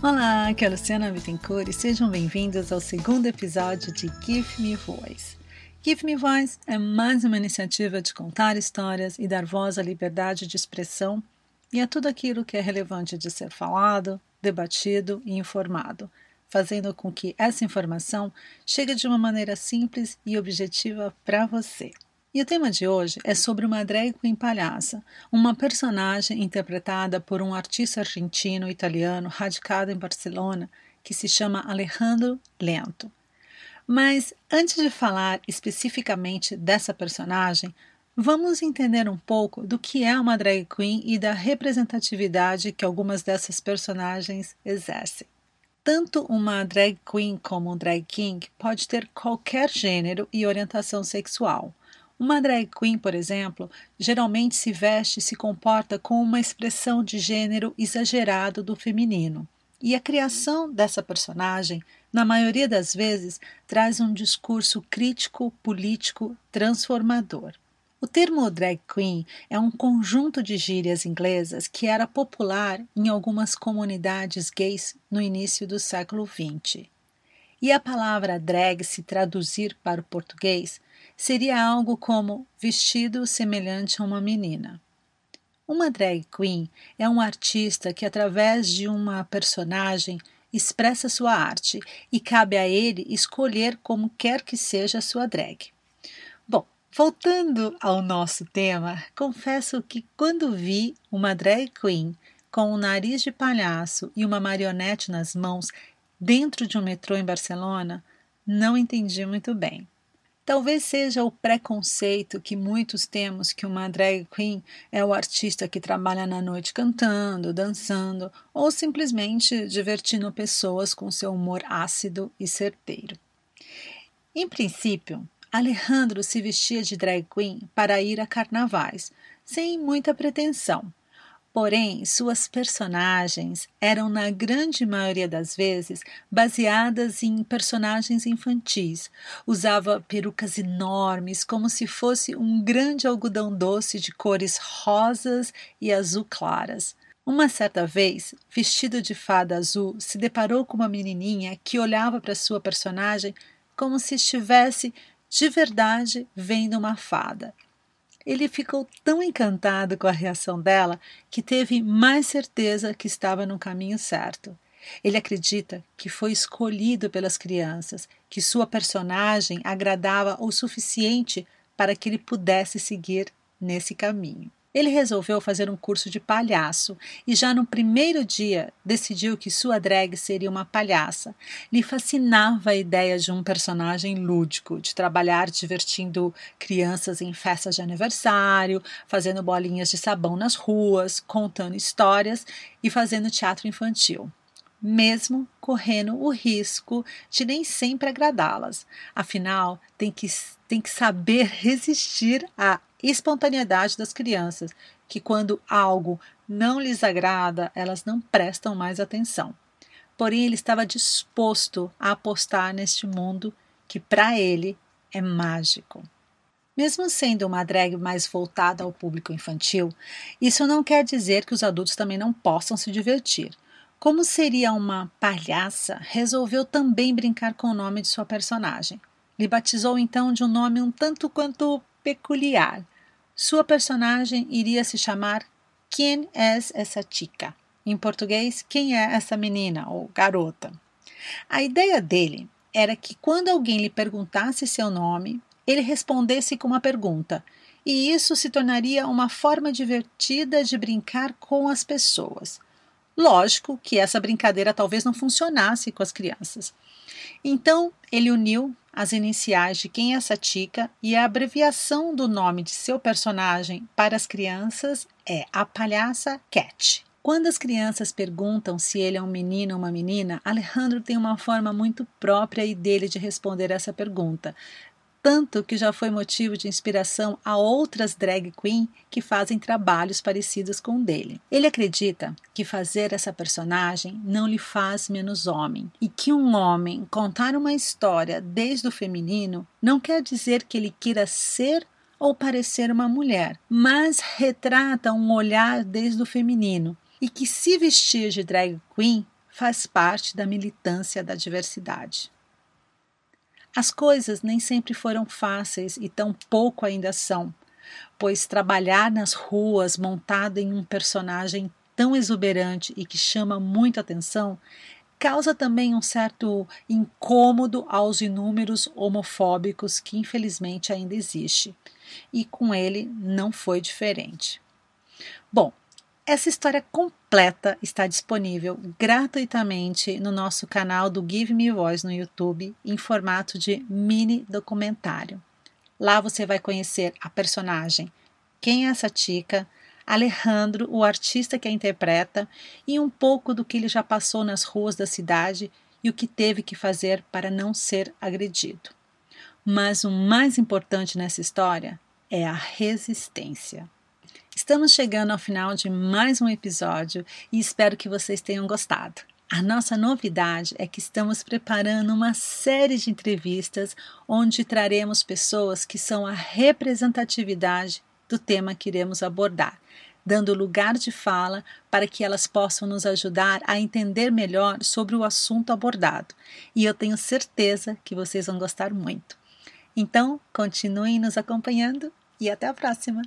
Olá, aqui é a Luciana Bittencourt e sejam bem-vindos ao segundo episódio de Give Me Voice. Give Me Voice é mais uma iniciativa de contar histórias e dar voz à liberdade de expressão e a tudo aquilo que é relevante de ser falado, debatido e informado, fazendo com que essa informação chegue de uma maneira simples e objetiva para você. E o tema de hoje é sobre uma drag queen palhaça, uma personagem interpretada por um artista argentino-italiano radicado em Barcelona que se chama Alejandro Lento. Mas antes de falar especificamente dessa personagem, vamos entender um pouco do que é uma drag queen e da representatividade que algumas dessas personagens exercem. Tanto uma drag queen como um drag king pode ter qualquer gênero e orientação sexual. Uma drag queen, por exemplo, geralmente se veste e se comporta com uma expressão de gênero exagerado do feminino. E a criação dessa personagem, na maioria das vezes, traz um discurso crítico, político, transformador. O termo drag queen é um conjunto de gírias inglesas que era popular em algumas comunidades gays no início do século XX. E a palavra drag, se traduzir para o português, seria algo como vestido semelhante a uma menina. Uma drag queen é um artista que, através de uma personagem, expressa sua arte e cabe a ele escolher como quer que seja a sua drag. Bom, voltando ao nosso tema, confesso que quando vi uma drag queen com um nariz de palhaço e uma marionete nas mãos dentro de um metrô em Barcelona, não entendi muito bem. Talvez seja o preconceito que muitos temos que uma drag queen é o artista que trabalha na noite cantando, dançando ou simplesmente divertindo pessoas com seu humor ácido e certeiro. Em princípio, Alejandro se vestia de drag queen para ir a carnavais, sem muita pretensão. Porém, suas personagens eram, na grande maioria das vezes, baseadas em personagens infantis. Usava perucas enormes, como se fosse um grande algodão doce de cores rosas e azul claras. Uma certa vez, vestido de fada azul, se deparou com uma menininha que olhava para sua personagem como se estivesse de verdade vendo uma fada. Ele ficou tão encantado com a reação dela que teve mais certeza que estava no caminho certo. Ele acredita que foi escolhido pelas crianças, que sua personagem agradava o suficiente para que ele pudesse seguir nesse caminho. Ele resolveu fazer um curso de palhaço e já no primeiro dia decidiu que sua drag seria uma palhaça. Lhe fascinava a ideia de um personagem lúdico, de trabalhar divertindo crianças em festas de aniversário, fazendo bolinhas de sabão nas ruas, contando histórias e fazendo teatro infantil mesmo correndo o risco de nem sempre agradá-las. Afinal, tem que, tem que saber resistir à espontaneidade das crianças, que quando algo não lhes agrada, elas não prestam mais atenção. Porém, ele estava disposto a apostar neste mundo que para ele é mágico. Mesmo sendo uma drag mais voltada ao público infantil, isso não quer dizer que os adultos também não possam se divertir. Como seria uma palhaça, resolveu também brincar com o nome de sua personagem. Lhe batizou então de um nome um tanto quanto peculiar. Sua personagem iria se chamar Quem é essa chica? Em português, quem é essa menina ou garota? A ideia dele era que quando alguém lhe perguntasse seu nome, ele respondesse com uma pergunta, e isso se tornaria uma forma divertida de brincar com as pessoas. Lógico que essa brincadeira talvez não funcionasse com as crianças. Então, ele uniu as iniciais de quem é essa tica e a abreviação do nome de seu personagem para as crianças é a palhaça Cat. Quando as crianças perguntam se ele é um menino ou uma menina, Alejandro tem uma forma muito própria e dele de responder essa pergunta, tanto que já foi motivo de inspiração a outras drag queen que fazem trabalhos parecidos com o dele. Ele acredita que fazer essa personagem não lhe faz menos homem e que um homem contar uma história desde o feminino não quer dizer que ele queira ser ou parecer uma mulher, mas retrata um olhar desde o feminino e que se vestir de drag queen faz parte da militância da diversidade. As coisas nem sempre foram fáceis e tão pouco ainda são, pois trabalhar nas ruas montado em um personagem tão exuberante e que chama muita atenção causa também um certo incômodo aos inúmeros homofóbicos que infelizmente ainda existe. E com ele não foi diferente. Bom, essa história completa está disponível gratuitamente no nosso canal do Give Me Voice no YouTube, em formato de mini documentário. Lá você vai conhecer a personagem, quem é essa Tica, Alejandro, o artista que a interpreta, e um pouco do que ele já passou nas ruas da cidade e o que teve que fazer para não ser agredido. Mas o mais importante nessa história é a resistência. Estamos chegando ao final de mais um episódio e espero que vocês tenham gostado. A nossa novidade é que estamos preparando uma série de entrevistas onde traremos pessoas que são a representatividade do tema que iremos abordar, dando lugar de fala para que elas possam nos ajudar a entender melhor sobre o assunto abordado. E eu tenho certeza que vocês vão gostar muito. Então, continuem nos acompanhando e até a próxima!